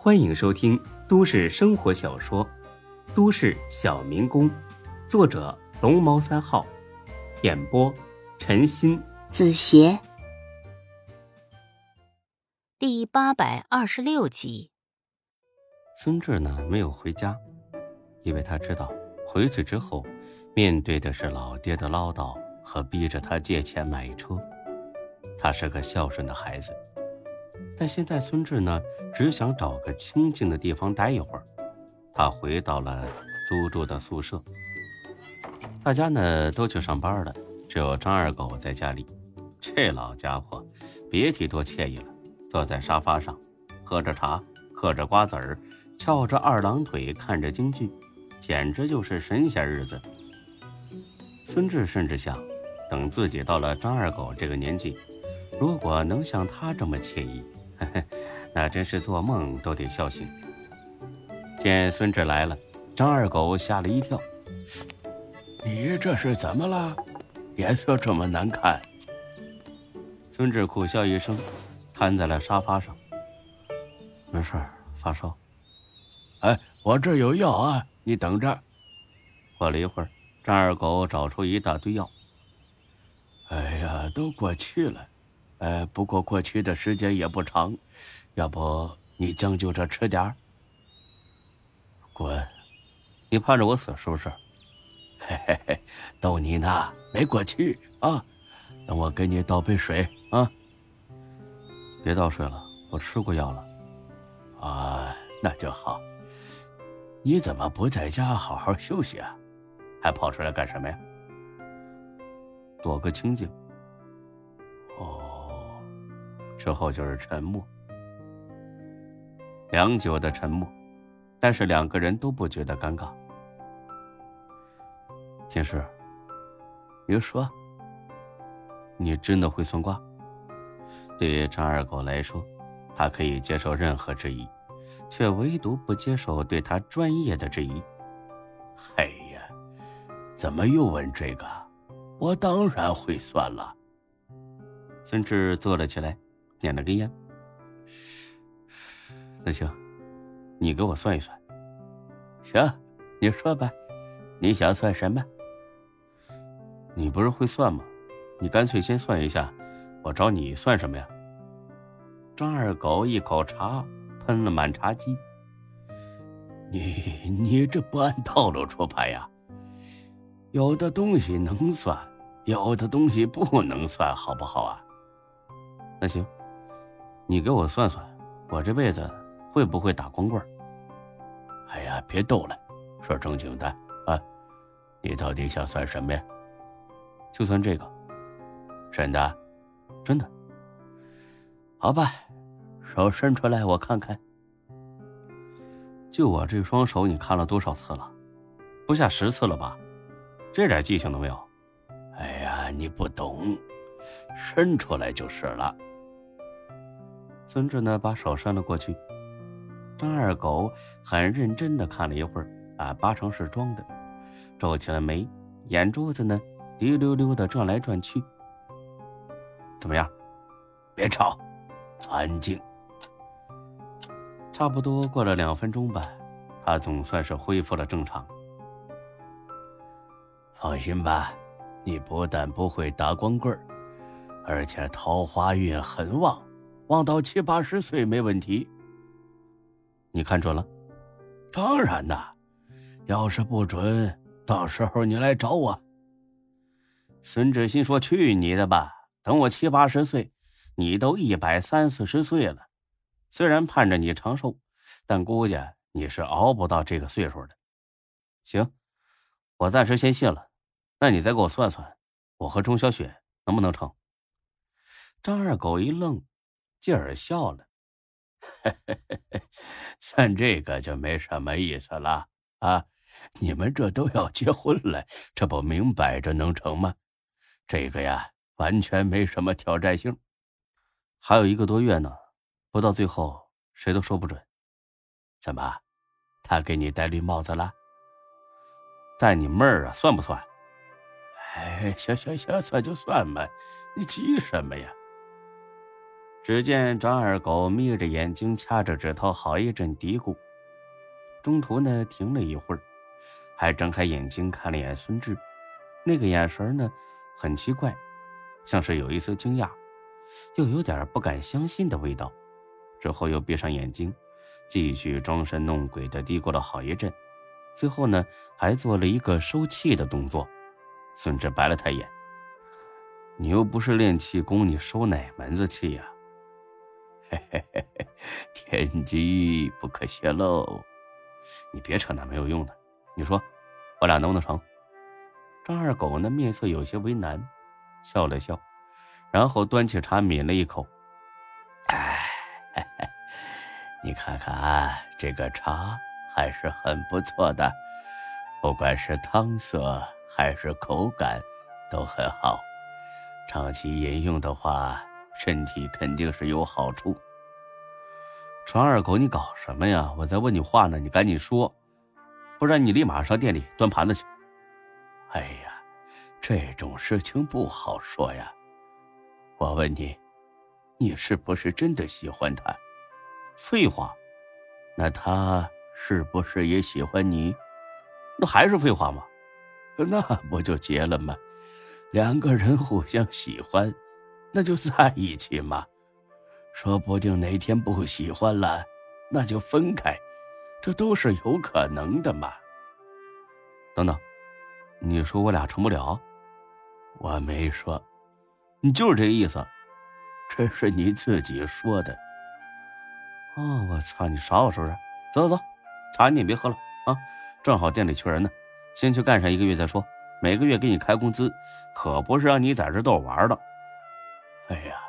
欢迎收听都市生活小说《都市小民工》，作者龙猫三号，演播陈鑫、子邪，第八百二十六集。孙志呢没有回家，因为他知道回去之后，面对的是老爹的唠叨和逼着他借钱买车。他是个孝顺的孩子。但现在孙志呢，只想找个清静的地方待一会儿。他回到了租住的宿舍，大家呢都去上班了，只有张二狗在家里。这老家伙，别提多惬意了，坐在沙发上，喝着茶，嗑着瓜子儿，翘着二郎腿，看着京剧，简直就是神仙日子。孙志甚至想，等自己到了张二狗这个年纪。如果能像他这么惬意，那真是做梦都得笑醒。见孙志来了，张二狗吓了一跳：“你这是怎么了？脸色这么难看。”孙志苦笑一声，瘫在了沙发上：“没事发烧。”“哎，我这有药啊，你等着。”过了一会儿，张二狗找出一大堆药。“哎呀，都过期了。”呃，不过过期的时间也不长，要不你将就着吃点儿。滚！你盼着我死是不是？嘿嘿嘿，逗你呢，没过期啊。等我给你倒杯水啊。别倒水了，我吃过药了。啊，那就好。你怎么不在家好好休息啊？还跑出来干什么呀？躲个清静。哦之后就是沉默，良久的沉默，但是两个人都不觉得尴尬。天师，你说，你真的会算卦？对于张二狗来说，他可以接受任何质疑，却唯独不接受对他专业的质疑。哎呀，怎么又问这个？我当然会算了。孙志坐了起来。点了根烟，那行，你给我算一算。行，你说吧，你想算什么？你不是会算吗？你干脆先算一下，我找你算什么呀？张二狗一口茶喷了满茶几。你你这不按套路出牌呀？有的东西能算，有的东西不能算，好不好啊？那行。你给我算算，我这辈子会不会打光棍？哎呀，别逗了，说正经的啊！你到底想算什么呀？就算这个，真的，真的。好吧，手伸出来，我看看。就我这双手，你看了多少次了？不下十次了吧？这点记性都没有？哎呀，你不懂，伸出来就是了。孙志呢，把手伸了过去。张二狗很认真的看了一会儿，啊，八成是装的，皱起了眉，眼珠子呢，滴溜溜的转来转去。怎么样？别吵，安静。差不多过了两分钟吧，他总算是恢复了正常。放心吧，你不但不会打光棍而且桃花运很旺。望到七八十岁没问题。你看准了？当然呐，要是不准，到时候你来找我。孙志新说：“去你的吧！等我七八十岁，你都一百三四十岁了。虽然盼着你长寿，但估计你是熬不到这个岁数的。”行，我暂时先信了。那你再给我算算，我和钟小雪能不能成？张二狗一愣。继而笑了，算这个就没什么意思了啊！你们这都要结婚了，这不明摆着能成吗？这个呀，完全没什么挑战性。还有一个多月呢，不到最后谁都说不准。怎么，他给你戴绿帽子了？戴你妹儿啊！算不算？哎，行行行，算就算吧，你急什么呀？只见张二狗眯着眼睛掐着指头，好一阵嘀咕。中途呢，停了一会儿，还睁开眼睛看了眼孙志，那个眼神呢，很奇怪，像是有一丝惊讶，又有点不敢相信的味道。之后又闭上眼睛，继续装神弄鬼的嘀咕了好一阵，最后呢，还做了一个收气的动作。孙志白了他一眼：“你又不是练气功，你收哪门子气呀？”嘿嘿嘿嘿，天机不可泄露。你别扯那没有用的。你说，我俩能不能成？张二狗呢，面色有些为难，笑了笑，然后端起茶抿了一口。哎，你看看这个茶还是很不错的，不管是汤色还是口感，都很好。长期饮用的话。身体肯定是有好处。张二狗，你搞什么呀？我在问你话呢，你赶紧说，不然你立马上店里端盘子去。哎呀，这种事情不好说呀。我问你，你是不是真的喜欢他？废话，那他是不是也喜欢你？那还是废话吗？那不就结了吗？两个人互相喜欢。那就在一起嘛，说不定哪天不喜欢了，那就分开，这都是有可能的嘛。等等，你说我俩成不了？我没说，你就是这个意思，这是你自己说的。哦，我操，你耍我是不是？走走走，茶你也别喝了啊，正好店里缺人呢，先去干上一个月再说，每个月给你开工资，可不是让你在这逗我玩的。哎呀，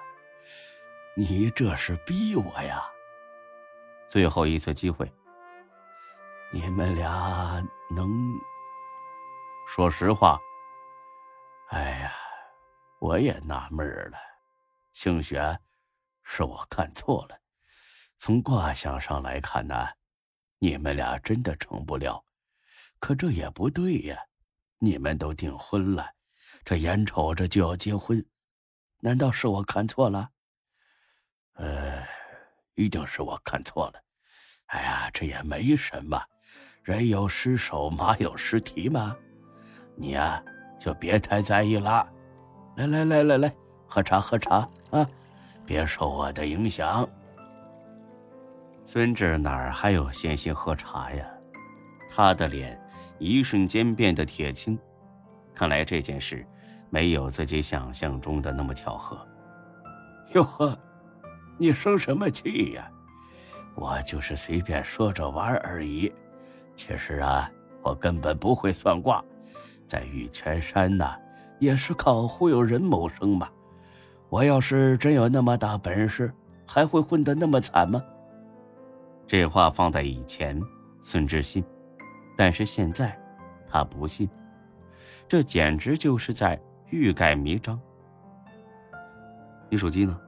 你这是逼我呀！最后一次机会，你们俩能说实话？哎呀，我也纳闷了，兴许是我看错了。从卦象上来看呢，你们俩真的成不了。可这也不对呀，你们都订婚了，这眼瞅着就要结婚。难道是我看错了？呃，一定是我看错了。哎呀，这也没什么，人有失手，马有失蹄嘛。你呀，就别太在意了。来来来来来，喝茶喝茶啊，别受我的影响。孙志哪儿还有闲心喝茶呀？他的脸一瞬间变得铁青。看来这件事。没有自己想象中的那么巧合。哟呵，你生什么气呀？我就是随便说着玩而已。其实啊，我根本不会算卦，在玉泉山呐，也是靠忽悠人谋生嘛。我要是真有那么大本事，还会混得那么惨吗？这话放在以前，孙志信；但是现在，他不信。这简直就是在。欲盖弥彰。你手机呢？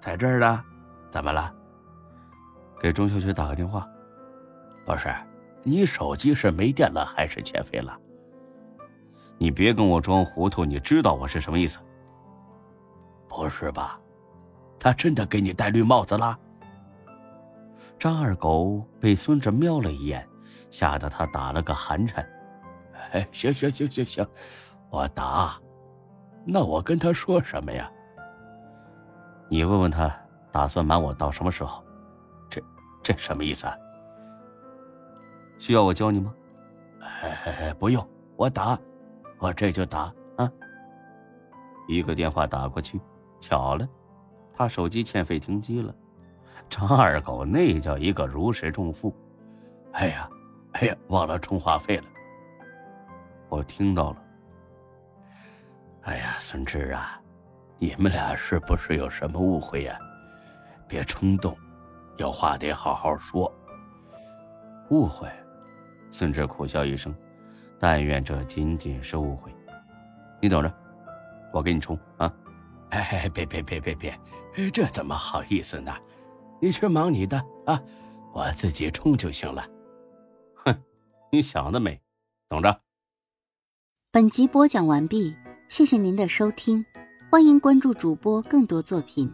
在这儿呢。怎么了？给钟小雪打个电话。不是，你手机是没电了还是欠费了？你别跟我装糊涂，你知道我是什么意思？不是吧？他真的给你戴绿帽子了？张二狗被孙子瞄了一眼，吓得他打了个寒颤。哎，行行行行行。我打，那我跟他说什么呀？你问问他，打算瞒我到什么时候？这这什么意思啊？需要我教你吗？哎，不用，我打，我这就打啊！一个电话打过去，巧了，他手机欠费停机了。张二狗那叫一个如释重负。哎呀，哎呀，忘了充话费了。我听到了。哎呀，孙志啊，你们俩是不是有什么误会呀？别冲动，有话得好好说。误会？孙志苦笑一声，但愿这仅仅是误会。你等着，我给你充啊！哎，别别别别别，这怎么好意思呢？你去忙你的啊，我自己充就行了。哼，你想得美！等着。本集播讲完毕。谢谢您的收听，欢迎关注主播更多作品。